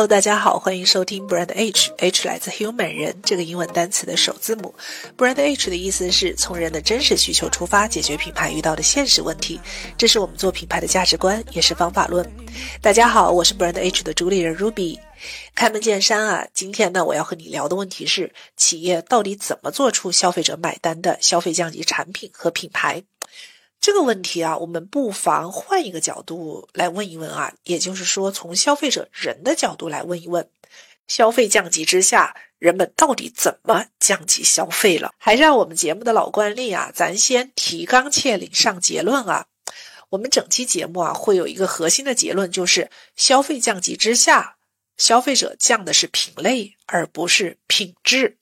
Hello，大家好，欢迎收听 Brand H，H 来自 Human 人这个英文单词的首字母。Brand H 的意思是从人的真实需求出发，解决品牌遇到的现实问题。这是我们做品牌的价值观，也是方法论。大家好，我是 Brand H 的主理人 Ruby。开门见山啊，今天呢，我要和你聊的问题是，企业到底怎么做出消费者买单的消费降级产品和品牌？这个问题啊，我们不妨换一个角度来问一问啊，也就是说，从消费者人的角度来问一问：消费降级之下，人们到底怎么降级消费了？还是按我们节目的老惯例啊，咱先提纲挈领上结论啊。我们整期节目啊，会有一个核心的结论，就是消费降级之下，消费者降的是品类，而不是品质。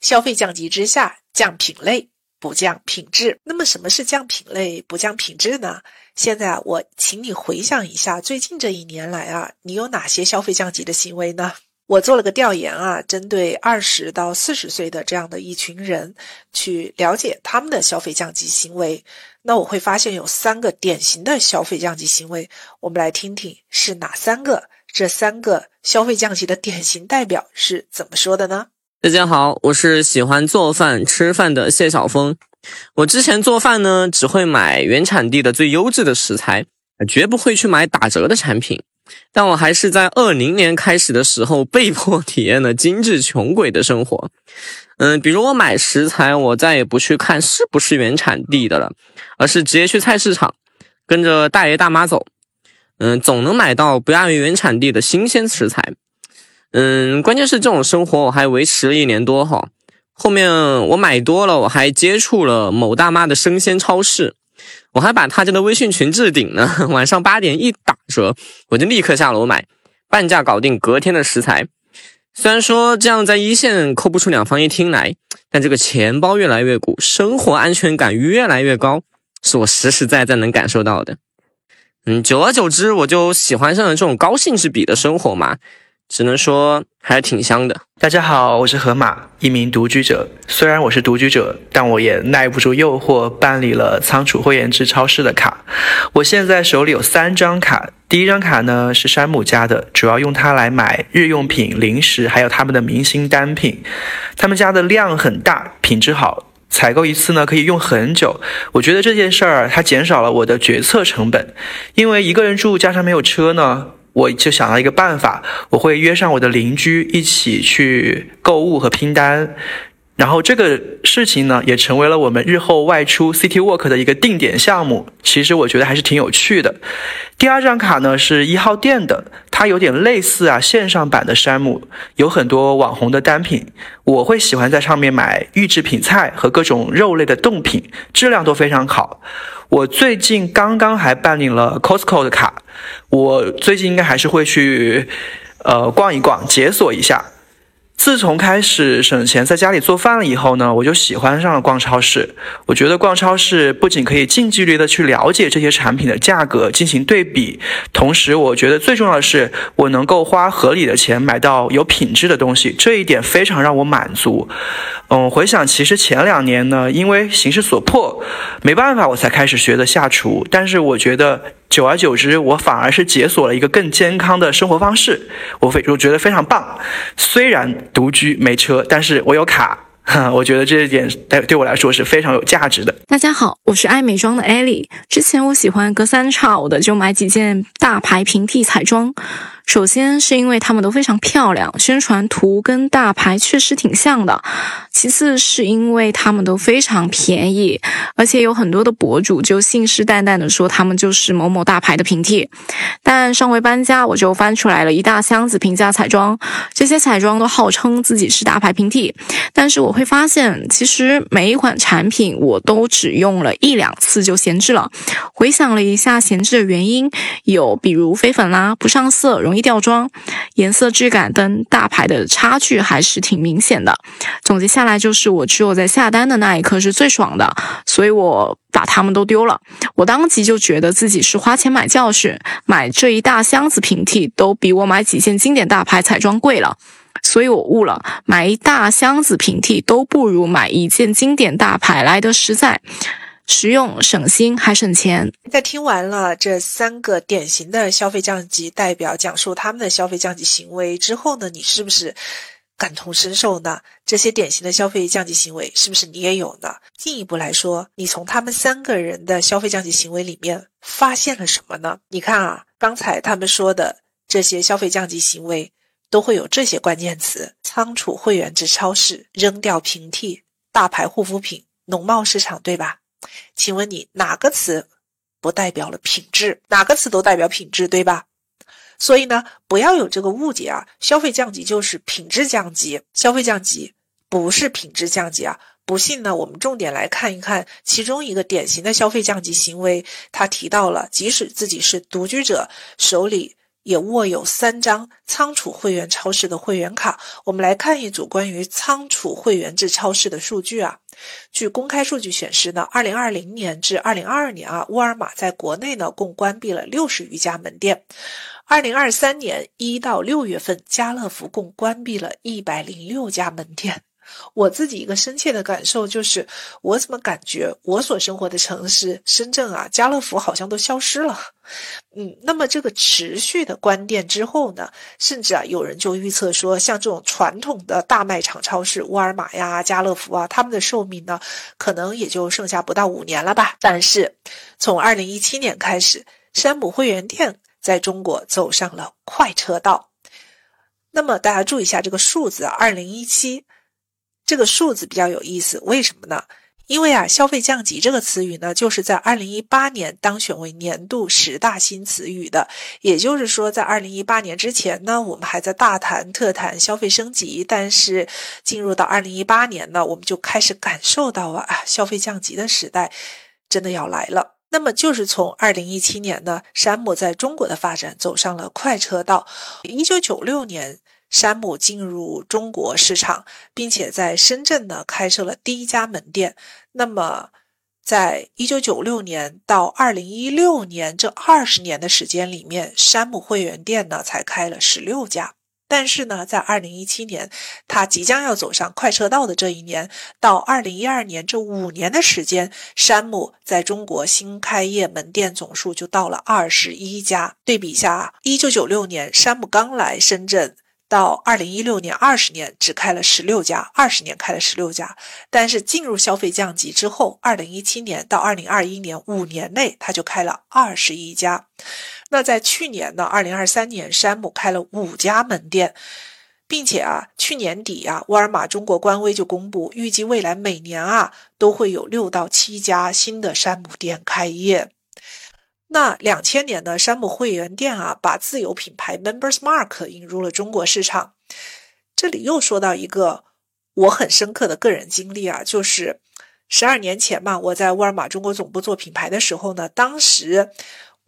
消费降级之下，降品类。不降品质，那么什么是降品类不降品质呢？现在，我请你回想一下，最近这一年来啊，你有哪些消费降级的行为呢？我做了个调研啊，针对二十到四十岁的这样的一群人，去了解他们的消费降级行为。那我会发现有三个典型的消费降级行为，我们来听听是哪三个？这三个消费降级的典型代表是怎么说的呢？大家好，我是喜欢做饭吃饭的谢晓峰。我之前做饭呢，只会买原产地的最优质的食材，绝不会去买打折的产品。但我还是在二零年开始的时候，被迫体验了 精致穷鬼的生活。嗯，比如我买食材，我再也不去看是不是原产地的了，而是直接去菜市场，跟着大爷大妈走。嗯，总能买到不亚于原产地的新鲜食材。嗯，关键是这种生活我还维持了一年多哈，后面我买多了，我还接触了某大妈的生鲜超市，我还把他家的微信群置顶呢，晚上八点一打折，我就立刻下楼买，半价搞定隔天的食材。虽然说这样在一线扣不出两房一厅来，但这个钱包越来越鼓，生活安全感越来越高，是我实实在在能感受到的。嗯，久而久之，我就喜欢上了这种高性质比的生活嘛。只能说还挺香的。大家好，我是河马，一名独居者。虽然我是独居者，但我也耐不住诱惑，办理了仓储会员制超市的卡。我现在手里有三张卡，第一张卡呢是山姆家的，主要用它来买日用品、零食，还有他们的明星单品。他们家的量很大，品质好，采购一次呢可以用很久。我觉得这件事儿它减少了我的决策成本，因为一个人住加上没有车呢。我就想到一个办法，我会约上我的邻居一起去购物和拼单。然后这个事情呢，也成为了我们日后外出 City Walk 的一个定点项目。其实我觉得还是挺有趣的。第二张卡呢是一号店的，它有点类似啊线上版的山姆，有很多网红的单品。我会喜欢在上面买预制品菜和各种肉类的冻品，质量都非常好。我最近刚刚还办理了 Costco 的卡，我最近应该还是会去，呃逛一逛，解锁一下。自从开始省钱在家里做饭了以后呢，我就喜欢上了逛超市。我觉得逛超市不仅可以近距离的去了解这些产品的价格进行对比，同时我觉得最重要的是我能够花合理的钱买到有品质的东西，这一点非常让我满足。嗯，回想其实前两年呢，因为形势所迫，没办法我才开始学的下厨，但是我觉得。久而久之，我反而是解锁了一个更健康的生活方式，我非我觉得非常棒。虽然独居没车，但是我有卡，我觉得这一点对对我来说是非常有价值的。大家好，我是爱美妆的艾莉。之前我喜欢隔三差五的就买几件大牌平替彩妆。首先是因为它们都非常漂亮，宣传图跟大牌确实挺像的。其次是因为它们都非常便宜，而且有很多的博主就信誓旦旦的说他们就是某某大牌的平替。但上回搬家，我就翻出来了一大箱子平价彩妆，这些彩妆都号称自己是大牌平替，但是我会发现，其实每一款产品我都只用了一两次就闲置了。回想了一下闲置的原因，有比如飞粉啦，不上色，容易。吊装，颜色质感跟大牌的差距还是挺明显的。总结下来就是，我只有在下单的那一刻是最爽的，所以我把它们都丢了。我当即就觉得自己是花钱买教训，买这一大箱子平替都比我买几件经典大牌彩妆贵了，所以我悟了，买一大箱子平替都不如买一件经典大牌来的实在。实用、省心还省钱。在听完了这三个典型的消费降级代表讲述他们的消费降级行为之后呢，你是不是感同身受呢？这些典型的消费降级行为是不是你也有呢？进一步来说，你从他们三个人的消费降级行为里面发现了什么呢？你看啊，刚才他们说的这些消费降级行为。都会有这些关键词：仓储会员制超市、扔掉平替、大牌护肤品、农贸市场，对吧？请问你哪个词不代表了品质？哪个词都代表品质，对吧？所以呢，不要有这个误解啊！消费降级就是品质降级，消费降级不是品质降级啊！不信呢，我们重点来看一看其中一个典型的消费降级行为，他提到了，即使自己是独居者，手里。也握有三张仓储会员超市的会员卡。我们来看一组关于仓储会员制超市的数据啊。据公开数据显示呢，二零二零年至二零二二年啊，沃尔玛在国内呢共关闭了六十余家门店。二零二三年一到六月份，家乐福共关闭了一百零六家门店。我自己一个深切的感受就是，我怎么感觉我所生活的城市深圳啊，家乐福好像都消失了。嗯，那么这个持续的关店之后呢，甚至啊，有人就预测说，像这种传统的大卖场超市，沃尔玛呀、家乐福啊，他们的寿命呢，可能也就剩下不到五年了吧。但是，从二零一七年开始，山姆会员店在中国走上了快车道。那么大家注意一下这个数字啊，二零一七。这个数字比较有意思，为什么呢？因为啊，消费降级这个词语呢，就是在二零一八年当选为年度十大新词语的。也就是说，在二零一八年之前呢，我们还在大谈特谈消费升级，但是进入到二零一八年呢，我们就开始感受到了啊，消费降级的时代真的要来了。那么，就是从二零一七年呢，山姆在中国的发展走上了快车道。一九九六年。山姆进入中国市场，并且在深圳呢开设了第一家门店。那么，在一九九六年到二零一六年这二十年的时间里面，山姆会员店呢才开了十六家。但是呢，在二零一七年，他即将要走上快车道的这一年，到二零一二年这五年的时间，山姆在中国新开业门店总数就到了二十一家。对比一下，一九九六年山姆刚来深圳。到二零一六年，二十年只开了十六家，二十年开了十六家。但是进入消费降级之后，二零一七年到二零二一年五年内，他就开了二十一家。那在去年呢，二零二三年，山姆开了五家门店，并且啊，去年底啊，沃尔玛中国官微就公布，预计未来每年啊，都会有六到七家新的山姆店开业。那两千年呢，山姆会员店啊，把自有品牌 Members Mark 引入了中国市场。这里又说到一个我很深刻的个人经历啊，就是十二年前嘛，我在沃尔玛中国总部做品牌的时候呢，当时。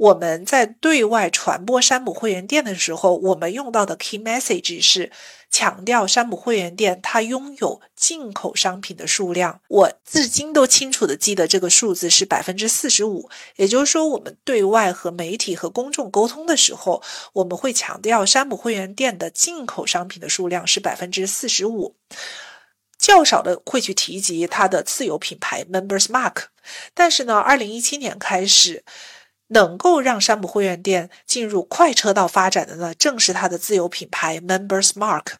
我们在对外传播山姆会员店的时候，我们用到的 key message 是强调山姆会员店它拥有进口商品的数量。我至今都清楚的记得这个数字是百分之四十五。也就是说，我们对外和媒体和公众沟通的时候，我们会强调山姆会员店的进口商品的数量是百分之四十五，较少的会去提及它的自有品牌 Members Mark。但是呢，二零一七年开始。能够让山姆会员店进入快车道发展的呢，正是它的自有品牌 Members Mark。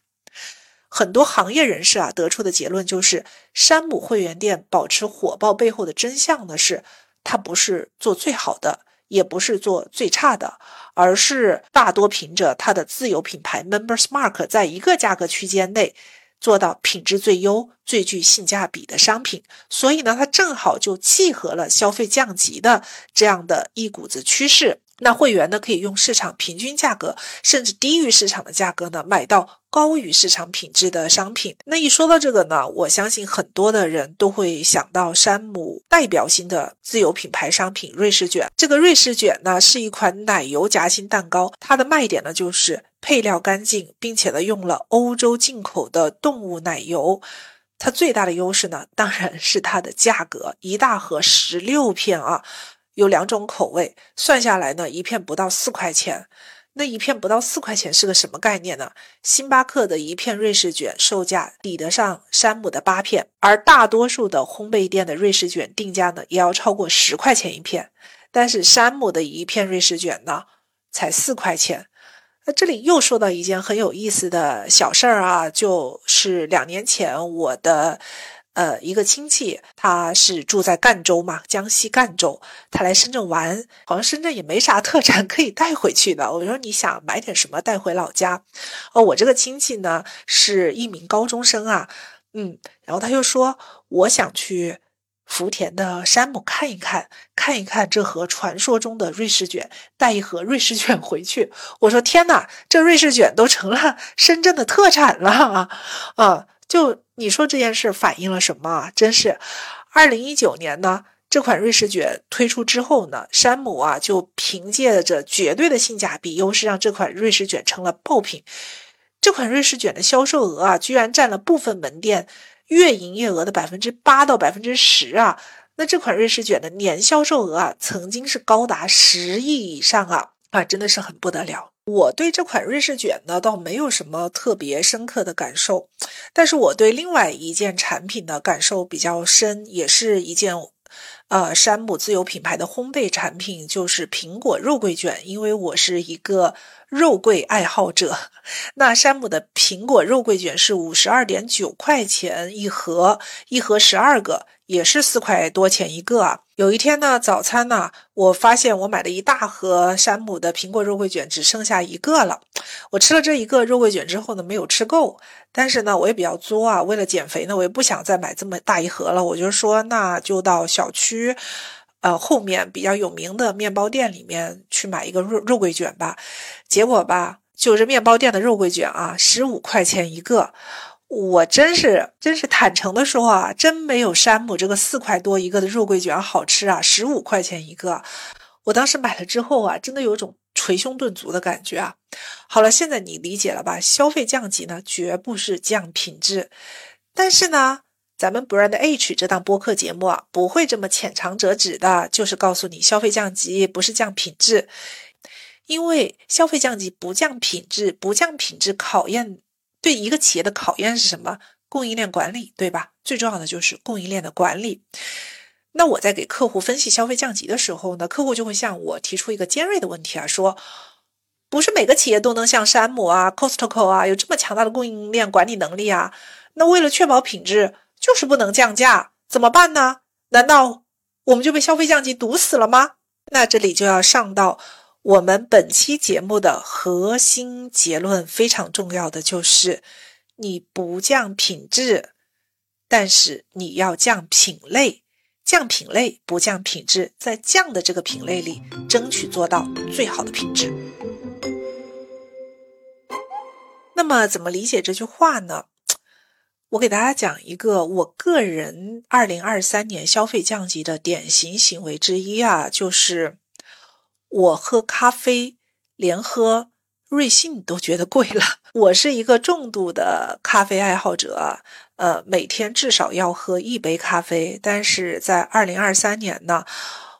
很多行业人士啊得出的结论就是，山姆会员店保持火爆背后的真相呢是，它不是做最好的，也不是做最差的，而是大多凭着它的自有品牌 Members Mark 在一个价格区间内。做到品质最优、最具性价比的商品，所以呢，它正好就契合了消费降级的这样的一股子趋势。那会员呢，可以用市场平均价格，甚至低于市场的价格呢，买到高于市场品质的商品。那一说到这个呢，我相信很多的人都会想到山姆代表性的自有品牌商品瑞士卷。这个瑞士卷呢，是一款奶油夹心蛋糕，它的卖点呢就是配料干净，并且呢用了欧洲进口的动物奶油。它最大的优势呢，当然是它的价格，一大盒十六片啊。有两种口味，算下来呢，一片不到四块钱。那一片不到四块钱是个什么概念呢？星巴克的一片瑞士卷售价抵得上山姆的八片，而大多数的烘焙店的瑞士卷定价呢，也要超过十块钱一片。但是山姆的一片瑞士卷呢，才四块钱。那这里又说到一件很有意思的小事儿啊，就是两年前我的。呃，一个亲戚，他是住在赣州嘛，江西赣州，他来深圳玩，好像深圳也没啥特产可以带回去的。我说你想买点什么带回老家？哦，我这个亲戚呢是一名高中生啊，嗯，然后他就说我想去福田的山姆看一看，看一看这盒传说中的瑞士卷，带一盒瑞士卷回去。我说天哪，这瑞士卷都成了深圳的特产了啊！啊。就你说这件事反映了什么啊？真是，二零一九年呢，这款瑞士卷推出之后呢，山姆啊就凭借着绝对的性价比优势，让这款瑞士卷成了爆品。这款瑞士卷的销售额啊，居然占了部分门店月营业额的百分之八到百分之十啊！那这款瑞士卷的年销售额啊，曾经是高达十亿以上啊！啊，真的是很不得了。我对这款瑞士卷呢，倒没有什么特别深刻的感受，但是我对另外一件产品的感受比较深，也是一件，呃，山姆自有品牌的烘焙产品，就是苹果肉桂卷。因为我是一个肉桂爱好者，那山姆的苹果肉桂卷是五十二点九块钱一盒，一盒十二个。也是四块多钱一个啊！有一天呢，早餐呢，我发现我买的一大盒山姆的苹果肉桂卷只剩下一个了。我吃了这一个肉桂卷之后呢，没有吃够。但是呢，我也比较作啊，为了减肥呢，我也不想再买这么大一盒了。我就说，那就到小区，呃，后面比较有名的面包店里面去买一个肉肉桂卷吧。结果吧，就是面包店的肉桂卷啊，十五块钱一个。我真是真是坦诚的说啊，真没有山姆这个四块多一个的肉桂卷好吃啊，十五块钱一个。我当时买了之后啊，真的有种捶胸顿足的感觉啊。好了，现在你理解了吧？消费降级呢，绝不是降品质。但是呢，咱们 Brand H 这档播客节目啊，不会这么浅尝辄止的，就是告诉你消费降级不是降品质，因为消费降级不降品质，不降品质考验。对一个企业的考验是什么？供应链管理，对吧？最重要的就是供应链的管理。那我在给客户分析消费降级的时候呢，客户就会向我提出一个尖锐的问题啊，说不是每个企业都能像山姆啊、Costco 啊有这么强大的供应链管理能力啊。那为了确保品质，就是不能降价，怎么办呢？难道我们就被消费降级堵死了吗？那这里就要上到。我们本期节目的核心结论非常重要的就是，你不降品质，但是你要降品类，降品类不降品质，在降的这个品类里争取做到最好的品质。那么怎么理解这句话呢？我给大家讲一个我个人二零二三年消费降级的典型行为之一啊，就是。我喝咖啡，连喝瑞幸都觉得贵了。我是一个重度的咖啡爱好者，呃，每天至少要喝一杯咖啡。但是在二零二三年呢，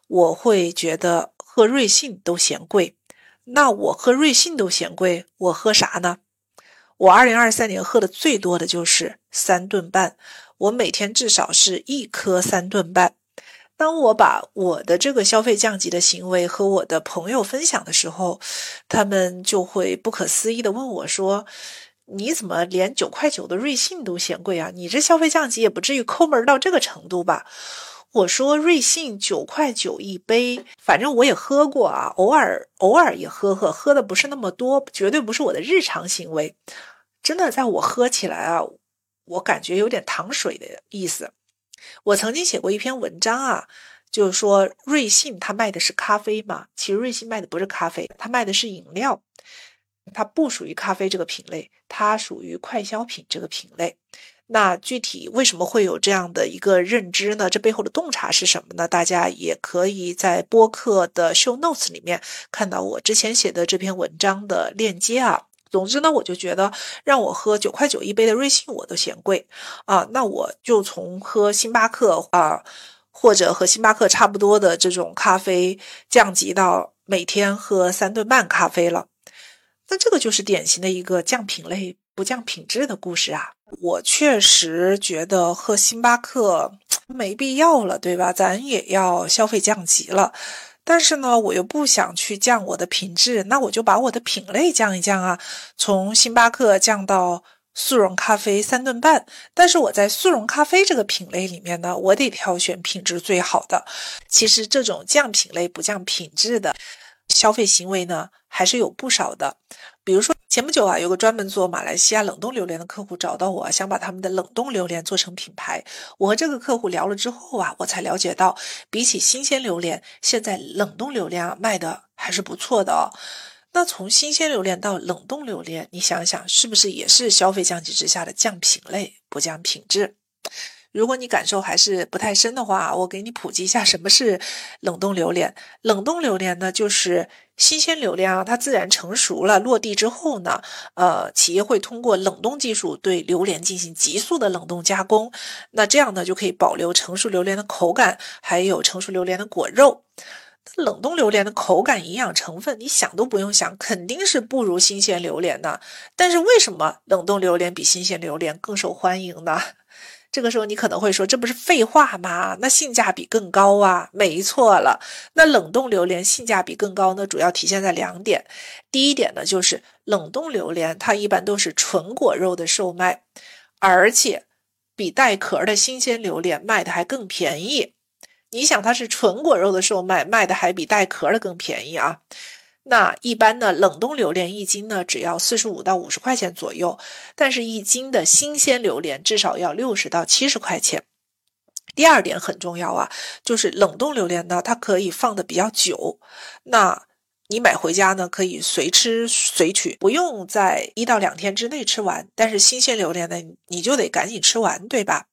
我会觉得喝瑞幸都嫌贵。那我喝瑞幸都嫌贵，我喝啥呢？我二零二三年喝的最多的就是三顿半，我每天至少是一颗三顿半。当我把我的这个消费降级的行为和我的朋友分享的时候，他们就会不可思议的问我说：“你怎么连九块九的瑞幸都嫌贵啊？你这消费降级也不至于抠门到这个程度吧？”我说：“瑞幸九块九一杯，反正我也喝过啊，偶尔偶尔也喝喝，喝的不是那么多，绝对不是我的日常行为。真的，在我喝起来啊，我感觉有点糖水的意思。”我曾经写过一篇文章啊，就是说瑞幸它卖的是咖啡嘛，其实瑞幸卖的不是咖啡，它卖的是饮料，它不属于咖啡这个品类，它属于快消品这个品类。那具体为什么会有这样的一个认知呢？这背后的洞察是什么呢？大家也可以在播客的 show notes 里面看到我之前写的这篇文章的链接啊。总之呢，我就觉得让我喝九块九一杯的瑞幸我都嫌贵啊，那我就从喝星巴克啊，或者和星巴克差不多的这种咖啡降级到每天喝三顿半咖啡了。那这个就是典型的一个降品类不降品质的故事啊！我确实觉得喝星巴克没必要了，对吧？咱也要消费降级了，但是呢，我又不想去降我的品质，那我就把我的品类降一降啊，从星巴克降到。速溶咖啡三顿半，但是我在速溶咖啡这个品类里面呢，我得挑选品质最好的。其实这种降品类不降品质的消费行为呢，还是有不少的。比如说前不久啊，有个专门做马来西亚冷冻榴莲的客户找到我，想把他们的冷冻榴莲做成品牌。我和这个客户聊了之后啊，我才了解到，比起新鲜榴莲，现在冷冻榴莲啊卖的还是不错的哦。那从新鲜榴莲到冷冻榴莲，你想想是不是也是消费降级之下的降品类不降品质？如果你感受还是不太深的话，我给你普及一下什么是冷冻榴莲。冷冻榴莲呢，就是新鲜榴莲啊，它自然成熟了落地之后呢，呃，企业会通过冷冻技术对榴莲进行急速的冷冻加工，那这样呢就可以保留成熟榴莲的口感，还有成熟榴莲的果肉。冷冻榴莲的口感、营养成分，你想都不用想，肯定是不如新鲜榴莲的。但是为什么冷冻榴莲比新鲜榴莲更受欢迎呢？这个时候你可能会说，这不是废话吗？那性价比更高啊！没错了，那冷冻榴莲性价比更高呢，主要体现在两点。第一点呢，就是冷冻榴莲它一般都是纯果肉的售卖，而且比带壳的新鲜榴莲卖的还更便宜。你想它是纯果肉的售卖，卖的还比带壳的更便宜啊？那一般呢，冷冻榴莲一斤呢只要四十五到五十块钱左右，但是一斤的新鲜榴莲至少要六十到七十块钱。第二点很重要啊，就是冷冻榴莲呢，它可以放的比较久。那你买回家呢，可以随吃随取，不用在一到两天之内吃完。但是新鲜榴莲呢，你就得赶紧吃完，对吧？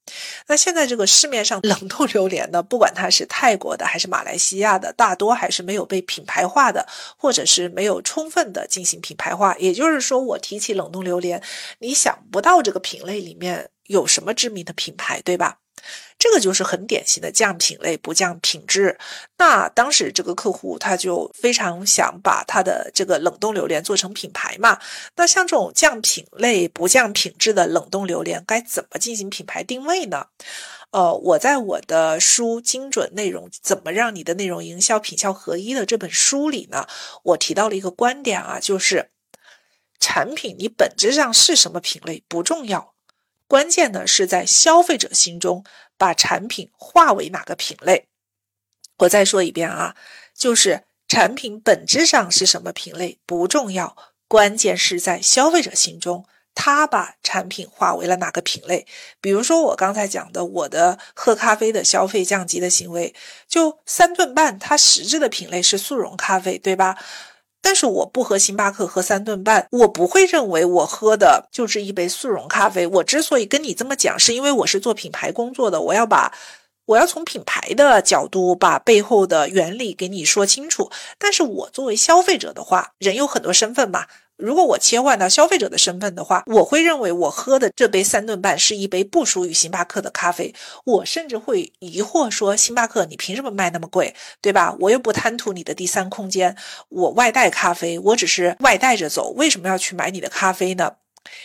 那现在这个市面上冷冻榴莲呢，不管它是泰国的还是马来西亚的，大多还是没有被品牌化的，或者是没有充分的进行品牌化。也就是说，我提起冷冻榴莲，你想不到这个品类里面有什么知名的品牌，对吧？这个就是很典型的降品类不降品质。那当时这个客户他就非常想把他的这个冷冻榴莲做成品牌嘛。那像这种降品类不降品质的冷冻榴莲，该怎么进行品牌定位呢？呃，我在我的书《精准内容：怎么让你的内容营销品效合一》的这本书里呢，我提到了一个观点啊，就是产品你本质上是什么品类不重要。关键呢是在消费者心中把产品划为哪个品类。我再说一遍啊，就是产品本质上是什么品类不重要，关键是在消费者心中他把产品划为了哪个品类。比如说我刚才讲的我的喝咖啡的消费降级的行为，就三顿半，它实质的品类是速溶咖啡，对吧？但是我不喝星巴克，喝三顿半，我不会认为我喝的就是一杯速溶咖啡。我之所以跟你这么讲，是因为我是做品牌工作的，我要把我要从品牌的角度把背后的原理给你说清楚。但是我作为消费者的话，人有很多身份嘛。如果我切换到消费者的身份的话，我会认为我喝的这杯三顿半是一杯不属于星巴克的咖啡。我甚至会疑惑说：星巴克，你凭什么卖那么贵，对吧？我又不贪图你的第三空间，我外带咖啡，我只是外带着走，为什么要去买你的咖啡呢？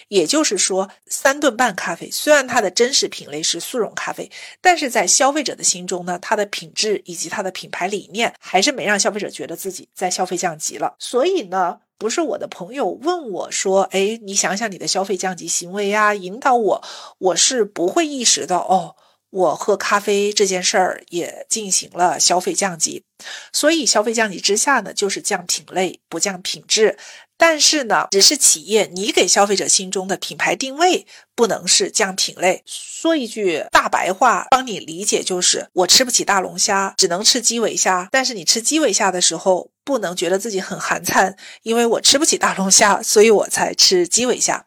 也就是说，三顿半咖啡虽然它的真实品类是速溶咖啡，但是在消费者的心中呢，它的品质以及它的品牌理念还是没让消费者觉得自己在消费降级了。所以呢。不是我的朋友问我说：“哎，你想想你的消费降级行为呀，引导我，我是不会意识到哦，我喝咖啡这件事儿也进行了消费降级。所以消费降级之下呢，就是降品类不降品质。但是呢，只是企业你给消费者心中的品牌定位不能是降品类。说一句大白话，帮你理解就是：我吃不起大龙虾，只能吃基围虾。但是你吃基围虾的时候。”不能觉得自己很寒碜，因为我吃不起大龙虾，所以我才吃基围虾。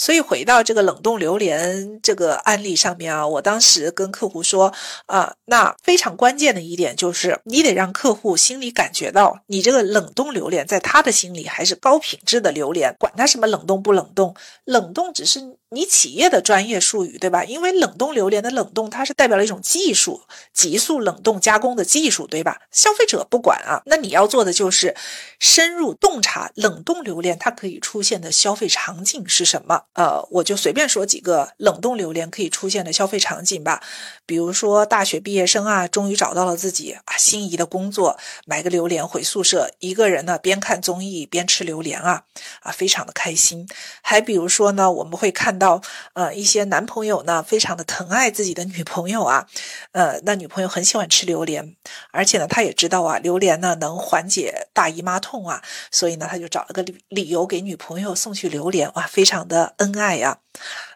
所以回到这个冷冻榴莲这个案例上面啊，我当时跟客户说啊，那非常关键的一点就是，你得让客户心里感觉到，你这个冷冻榴莲在他的心里还是高品质的榴莲，管它什么冷冻不冷冻，冷冻只是你企业的专业术语，对吧？因为冷冻榴莲的冷冻，它是代表了一种技术，急速冷冻加工的技术，对吧？消费者不管啊，那你要做的就是深入洞察冷冻榴莲它可以出现的消费场景是什么。呃，我就随便说几个冷冻榴莲可以出现的消费场景吧。比如说大学毕业生啊，终于找到了自己啊心仪的工作，买个榴莲回宿舍，一个人呢边看综艺边吃榴莲啊，啊，非常的开心。还比如说呢，我们会看。到呃一些男朋友呢，非常的疼爱自己的女朋友啊，呃，那女朋友很喜欢吃榴莲，而且呢，他也知道啊，榴莲呢能缓解大姨妈痛啊，所以呢，他就找了个理理由给女朋友送去榴莲，哇，非常的恩爱呀。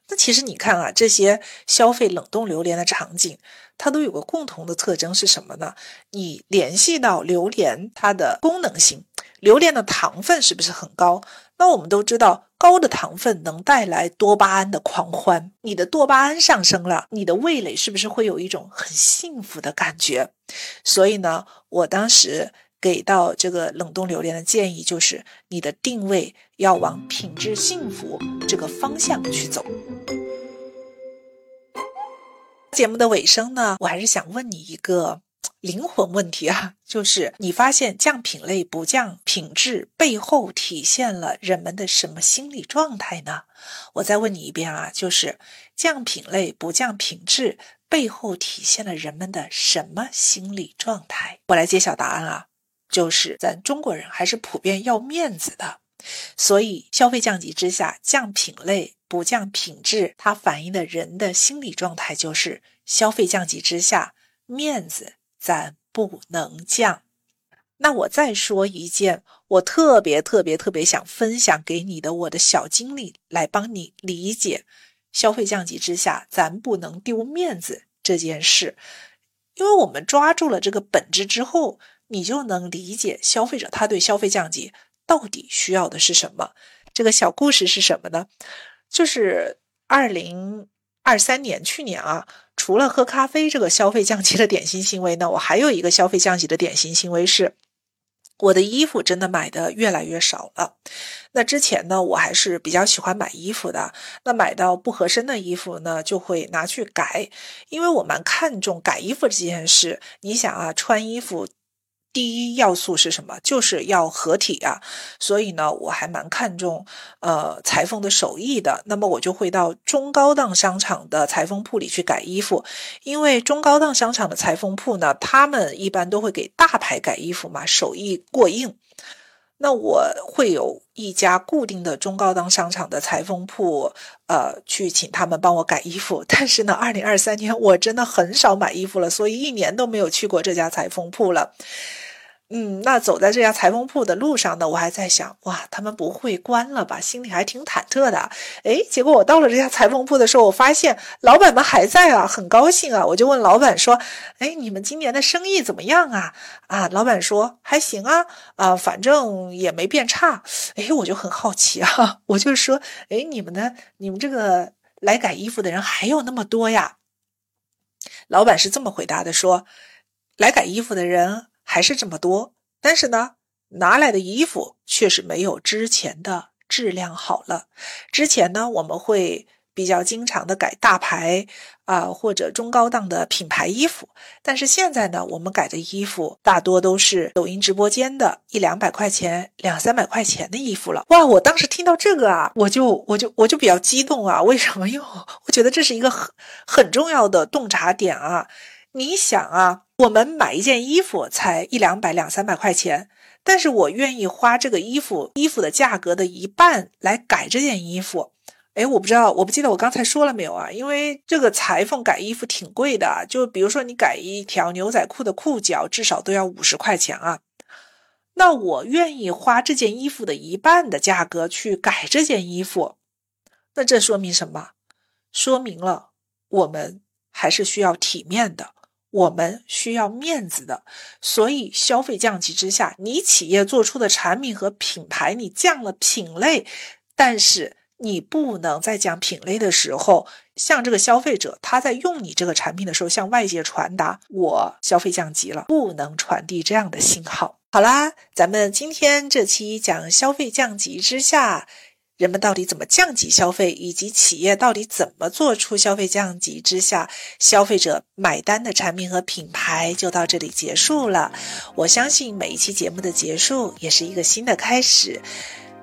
那其实你看啊，这些消费冷冻榴莲的场景，它都有个共同的特征是什么呢？你联系到榴莲它的功能性，榴莲的糖分是不是很高？那我们都知道，高的糖分能带来多巴胺的狂欢。你的多巴胺上升了，你的味蕾是不是会有一种很幸福的感觉？所以呢，我当时给到这个冷冻榴莲的建议就是，你的定位要往品质幸福这个方向去走。节目的尾声呢，我还是想问你一个。灵魂问题啊，就是你发现降品类不降品质背后体现了人们的什么心理状态呢？我再问你一遍啊，就是降品类不降品质背后体现了人们的什么心理状态？我来揭晓答案啊，就是咱中国人还是普遍要面子的，所以消费降级之下降品类不降品质，它反映的人的心理状态就是消费降级之下面子。咱不能降。那我再说一件我特别特别特别想分享给你的我的小经历，来帮你理解消费降级之下咱不能丢面子这件事。因为我们抓住了这个本质之后，你就能理解消费者他对消费降级到底需要的是什么。这个小故事是什么呢？就是二零二三年去年啊。除了喝咖啡这个消费降级的典型行为呢，我还有一个消费降级的典型行为是，我的衣服真的买的越来越少了。那之前呢，我还是比较喜欢买衣服的。那买到不合身的衣服呢，就会拿去改，因为我蛮看重改衣服这件事。你想啊，穿衣服。第一要素是什么？就是要合体啊，所以呢，我还蛮看重呃裁缝的手艺的。那么我就会到中高档商场的裁缝铺里去改衣服，因为中高档商场的裁缝铺呢，他们一般都会给大牌改衣服嘛，手艺过硬。那我会有一家固定的中高档商场的裁缝铺，呃，去请他们帮我改衣服。但是呢，二零二三年我真的很少买衣服了，所以一年都没有去过这家裁缝铺了。嗯，那走在这家裁缝铺的路上呢，我还在想，哇，他们不会关了吧？心里还挺忐忑的。哎，结果我到了这家裁缝铺的时候，我发现老板们还在啊，很高兴啊。我就问老板说：“哎，你们今年的生意怎么样啊？”啊，老板说：“还行啊，啊，反正也没变差。”哎，我就很好奇啊，我就说：“哎，你们的，你们这个来改衣服的人还有那么多呀？”老板是这么回答的：“说来改衣服的人。”还是这么多，但是呢，拿来的衣服却是没有之前的质量好了。之前呢，我们会比较经常的改大牌啊或者中高档的品牌衣服，但是现在呢，我们改的衣服大多都是抖音直播间的一两百块钱、两三百块钱的衣服了。哇，我当时听到这个啊，我就我就我就比较激动啊。为什么？因为我觉得这是一个很很重要的洞察点啊。你想啊。我们买一件衣服才一两百两三百块钱，但是我愿意花这个衣服衣服的价格的一半来改这件衣服。哎，我不知道，我不记得我刚才说了没有啊？因为这个裁缝改衣服挺贵的，就比如说你改一条牛仔裤的裤脚，至少都要五十块钱啊。那我愿意花这件衣服的一半的价格去改这件衣服，那这说明什么？说明了我们还是需要体面的。我们需要面子的，所以消费降级之下，你企业做出的产品和品牌，你降了品类，但是你不能在讲品类的时候，向这个消费者他在用你这个产品的时候，向外界传达我消费降级了，不能传递这样的信号。好啦，咱们今天这期讲消费降级之下。人们到底怎么降级消费，以及企业到底怎么做出消费降级之下消费者买单的产品和品牌，就到这里结束了。我相信每一期节目的结束也是一个新的开始。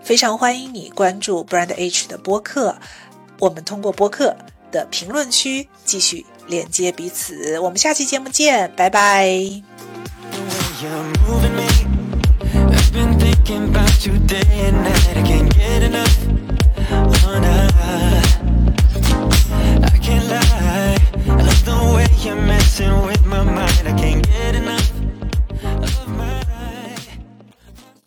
非常欢迎你关注 Brand H 的播客，我们通过播客的评论区继续连接彼此。我们下期节目见，拜拜。been thinking about you day and night. I can't get enough. Oh, nah. I can't lie. I love the way you're messing with my mind. I can't get enough.